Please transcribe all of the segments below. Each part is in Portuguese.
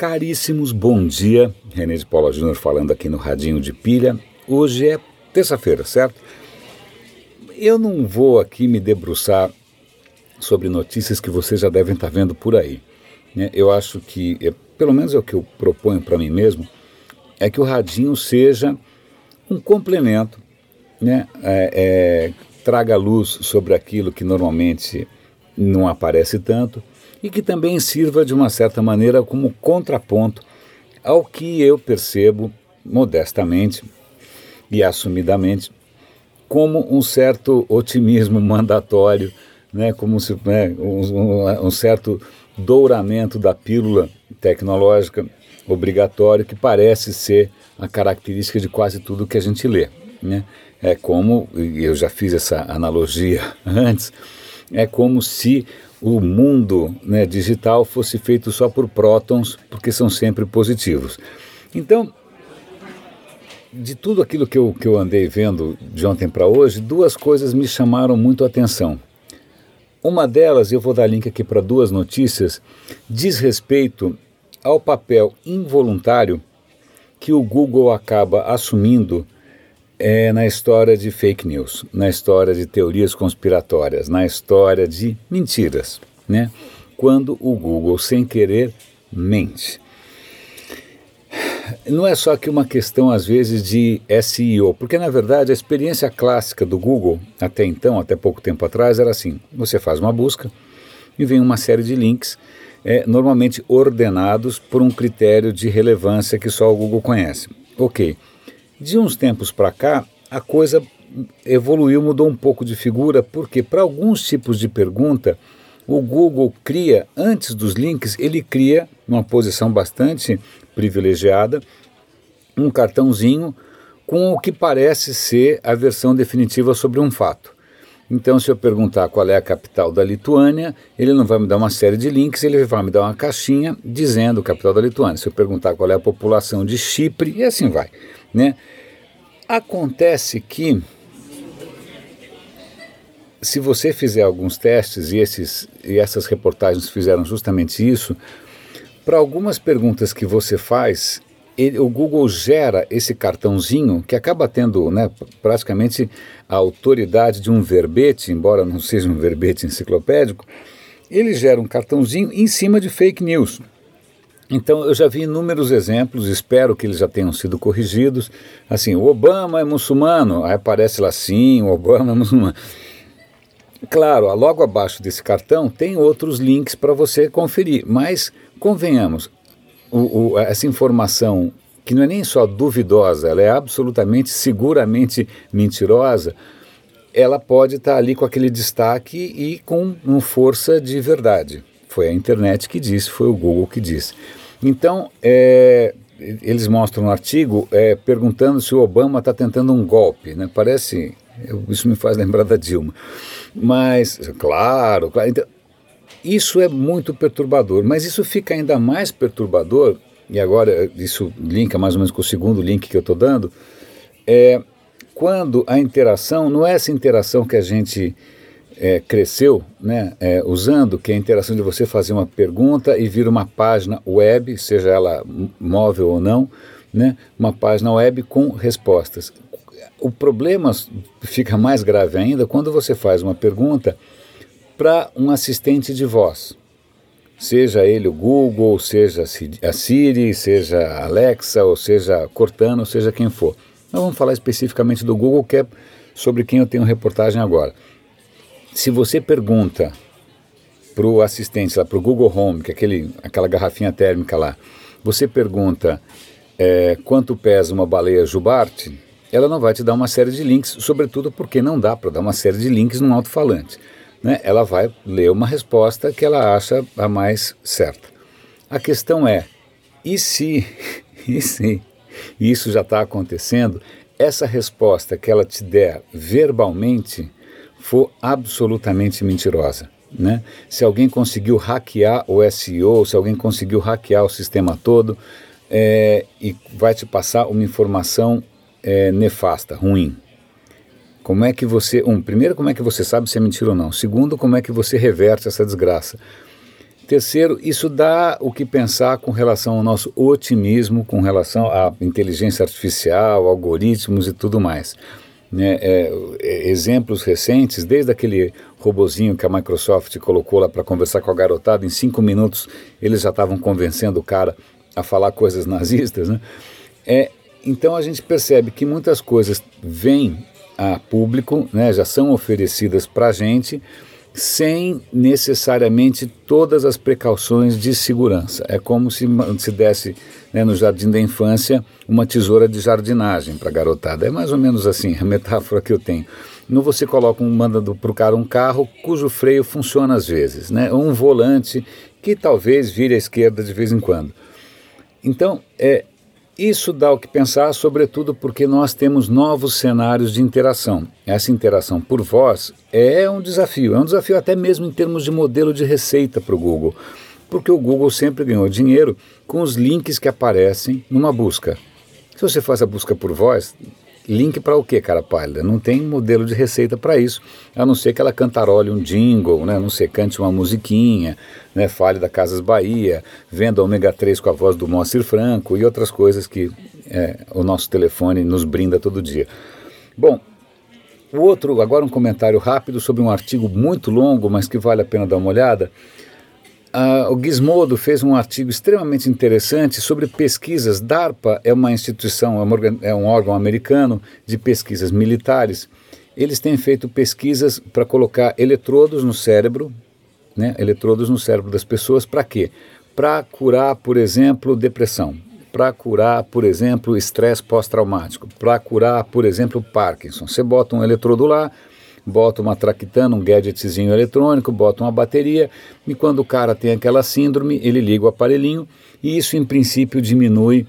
Caríssimos, bom dia. René de Paula Júnior falando aqui no Radinho de Pilha. Hoje é terça-feira, certo? Eu não vou aqui me debruçar sobre notícias que vocês já devem estar vendo por aí. Né? Eu acho que, é, pelo menos é o que eu proponho para mim mesmo, é que o Radinho seja um complemento, né? É, é, traga luz sobre aquilo que normalmente não aparece tanto e que também sirva de uma certa maneira como contraponto ao que eu percebo modestamente e assumidamente como um certo otimismo mandatório, né, como se, né, um, um certo douramento da pílula tecnológica obrigatório que parece ser a característica de quase tudo que a gente lê. Né? É como, eu já fiz essa analogia antes, é como se o mundo né, digital fosse feito só por prótons, porque são sempre positivos. Então, de tudo aquilo que eu, que eu andei vendo de ontem para hoje, duas coisas me chamaram muito a atenção. Uma delas, eu vou dar link aqui para duas notícias, diz respeito ao papel involuntário que o Google acaba assumindo é na história de fake news, na história de teorias conspiratórias, na história de mentiras, né? Quando o Google, sem querer, mente. Não é só que uma questão, às vezes, de SEO, porque na verdade a experiência clássica do Google, até então, até pouco tempo atrás, era assim: você faz uma busca e vem uma série de links, é, normalmente ordenados por um critério de relevância que só o Google conhece. Ok. De uns tempos para cá, a coisa evoluiu, mudou um pouco de figura, porque para alguns tipos de pergunta, o Google cria, antes dos links, ele cria, numa posição bastante privilegiada, um cartãozinho com o que parece ser a versão definitiva sobre um fato. Então, se eu perguntar qual é a capital da Lituânia, ele não vai me dar uma série de links, ele vai me dar uma caixinha dizendo capital da Lituânia. Se eu perguntar qual é a população de Chipre, e assim vai. Né? Acontece que se você fizer alguns testes, e, esses, e essas reportagens fizeram justamente isso, para algumas perguntas que você faz, ele, o Google gera esse cartãozinho que acaba tendo né, praticamente a autoridade de um verbete, embora não seja um verbete enciclopédico, ele gera um cartãozinho em cima de fake news. Então, eu já vi inúmeros exemplos, espero que eles já tenham sido corrigidos. Assim, o Obama é muçulmano, aí aparece lá sim, o Obama é muçulmano. Claro, logo abaixo desse cartão tem outros links para você conferir, mas convenhamos, o, o, essa informação que não é nem só duvidosa, ela é absolutamente, seguramente mentirosa, ela pode estar tá ali com aquele destaque e com uma força de verdade. Foi a internet que disse, foi o Google que disse. Então, é, eles mostram um artigo é, perguntando se o Obama está tentando um golpe. Né? Parece. Isso me faz lembrar da Dilma. Mas, claro, claro. Então, isso é muito perturbador, mas isso fica ainda mais perturbador, e agora isso linka mais ou menos com o segundo link que eu estou dando, é quando a interação, não é essa interação que a gente é, cresceu né, é, usando, que é a interação de você fazer uma pergunta e vir uma página web, seja ela móvel ou não, né, uma página web com respostas. O problema fica mais grave ainda quando você faz uma pergunta para um assistente de voz, seja ele o Google, seja a Siri, seja a Alexa, ou seja Cortana, ou seja quem for. Nós vamos falar especificamente do Google, que é sobre quem eu tenho reportagem agora. Se você pergunta para o assistente, para o Google Home, que é aquele, aquela garrafinha térmica lá, você pergunta é, quanto pesa uma baleia jubarte, ela não vai te dar uma série de links, sobretudo porque não dá para dar uma série de links num alto-falante. Né? Ela vai ler uma resposta que ela acha a mais certa. A questão é, e se, e se isso já está acontecendo, essa resposta que ela te der verbalmente for absolutamente mentirosa. Né? Se alguém conseguiu hackear o SEO, se alguém conseguiu hackear o sistema todo é, e vai te passar uma informação é, nefasta, ruim. Como é que você, um, primeiro, como é que você sabe se é mentira ou não? Segundo, como é que você reverte essa desgraça? Terceiro, isso dá o que pensar com relação ao nosso otimismo, com relação à inteligência artificial, algoritmos e tudo mais. Né, é, é, exemplos recentes, desde aquele robozinho que a Microsoft colocou lá para conversar com a garotada, em cinco minutos eles já estavam convencendo o cara a falar coisas nazistas. Né? É, então a gente percebe que muitas coisas vêm a público, né, já são oferecidas para a gente, sem necessariamente todas as precauções de segurança. É como se se desse né, no jardim da infância uma tesoura de jardinagem para a garotada. É mais ou menos assim a metáfora que eu tenho. No você coloca um manda para o cara um carro cujo freio funciona às vezes, né? um volante que talvez vire à esquerda de vez em quando. Então, é, isso dá o que pensar, sobretudo porque nós temos novos cenários de interação. Essa interação por voz é um desafio, é um desafio até mesmo em termos de modelo de receita para o Google, porque o Google sempre ganhou dinheiro com os links que aparecem numa busca. Se você faz a busca por voz, Link para o que, cara pálida? Não tem modelo de receita para isso, a não ser que ela cantarole um jingle, né? não ser cante uma musiquinha, né? fale da Casas Bahia, venda ômega 3 com a voz do Moacir Franco e outras coisas que é, o nosso telefone nos brinda todo dia. Bom, o outro, agora um comentário rápido sobre um artigo muito longo, mas que vale a pena dar uma olhada. Uh, o Gizmodo fez um artigo extremamente interessante sobre pesquisas. DARPA é uma instituição, é, é um órgão americano de pesquisas militares. Eles têm feito pesquisas para colocar eletrodos no cérebro, né, eletrodos no cérebro das pessoas, para quê? Para curar, por exemplo, depressão, para curar, por exemplo, estresse pós-traumático, para curar, por exemplo, Parkinson. Você bota um eletrodo lá, bota uma traquitana, um gadgetzinho eletrônico, bota uma bateria e quando o cara tem aquela síndrome, ele liga o aparelhinho e isso em princípio diminui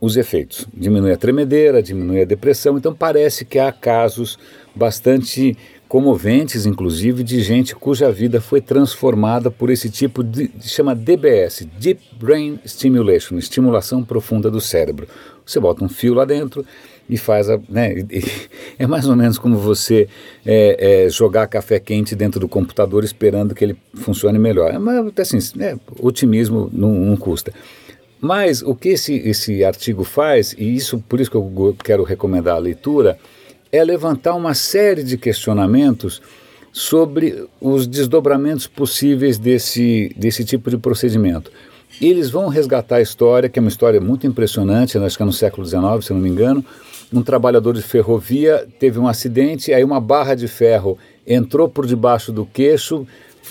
os efeitos, diminui a tremedeira, diminui a depressão. Então parece que há casos bastante comoventes, inclusive, de gente cuja vida foi transformada por esse tipo de, chama DBS, Deep Brain Stimulation, estimulação profunda do cérebro. Você bota um fio lá dentro, e faz a. Né, é mais ou menos como você é, é, jogar café quente dentro do computador esperando que ele funcione melhor. É, mas, assim, é, otimismo não, não, custa. Mas o que esse, esse artigo faz, e isso por isso que eu quero recomendar a leitura, é levantar uma série de questionamentos sobre os desdobramentos possíveis desse, desse tipo de procedimento. Eles vão resgatar a história, que é uma história muito impressionante, acho que é no século XIX, se não me engano, um trabalhador de ferrovia teve um acidente, aí uma barra de ferro entrou por debaixo do queixo,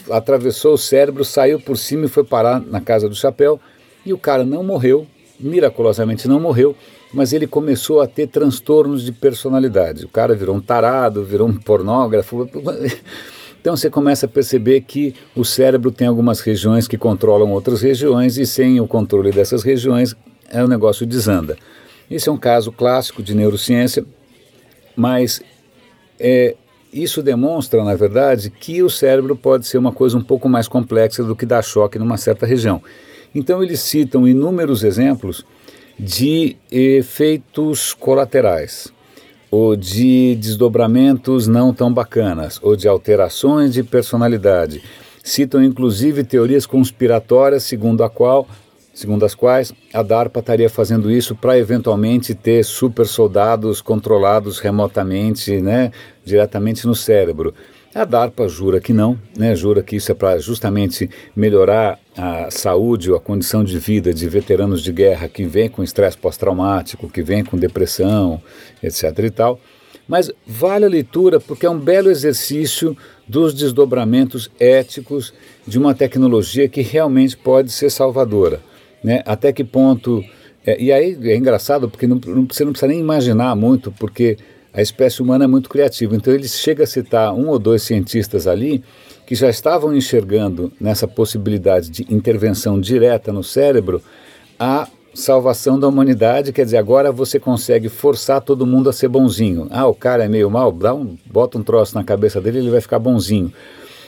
atravessou o cérebro, saiu por cima e foi parar na casa do chapéu. E o cara não morreu, miraculosamente não morreu, mas ele começou a ter transtornos de personalidade. O cara virou um tarado, virou um pornógrafo. Então você começa a perceber que o cérebro tem algumas regiões que controlam outras regiões e sem o controle dessas regiões é o negócio desanda. Esse é um caso clássico de neurociência, mas é, isso demonstra, na verdade, que o cérebro pode ser uma coisa um pouco mais complexa do que dar choque numa certa região. Então, eles citam inúmeros exemplos de efeitos colaterais, ou de desdobramentos não tão bacanas, ou de alterações de personalidade. Citam inclusive teorias conspiratórias, segundo a qual segundo as quais a DARPA estaria fazendo isso para eventualmente ter super soldados controlados remotamente, né, diretamente no cérebro. A DARPA jura que não, né, jura que isso é para justamente melhorar a saúde ou a condição de vida de veteranos de guerra que vêm com estresse pós-traumático, que vêm com depressão, etc. e tal. Mas vale a leitura porque é um belo exercício dos desdobramentos éticos de uma tecnologia que realmente pode ser salvadora né? Até que ponto. É, e aí é engraçado porque não, não, você não precisa nem imaginar muito, porque a espécie humana é muito criativa. Então ele chega a citar um ou dois cientistas ali que já estavam enxergando nessa possibilidade de intervenção direta no cérebro a salvação da humanidade, quer dizer, agora você consegue forçar todo mundo a ser bonzinho. Ah, o cara é meio mal, dá um, bota um troço na cabeça dele, ele vai ficar bonzinho.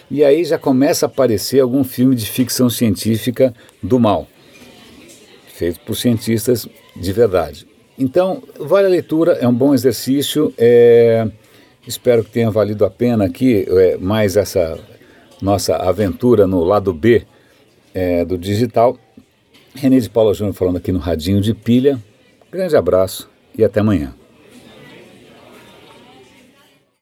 E aí já começa a aparecer algum filme de ficção científica do mal feito por cientistas de verdade. Então, vale a leitura, é um bom exercício. É, espero que tenha valido a pena aqui é, mais essa nossa aventura no lado B é, do digital. René de Paula Júnior falando aqui no Radinho de Pilha. Grande abraço e até amanhã.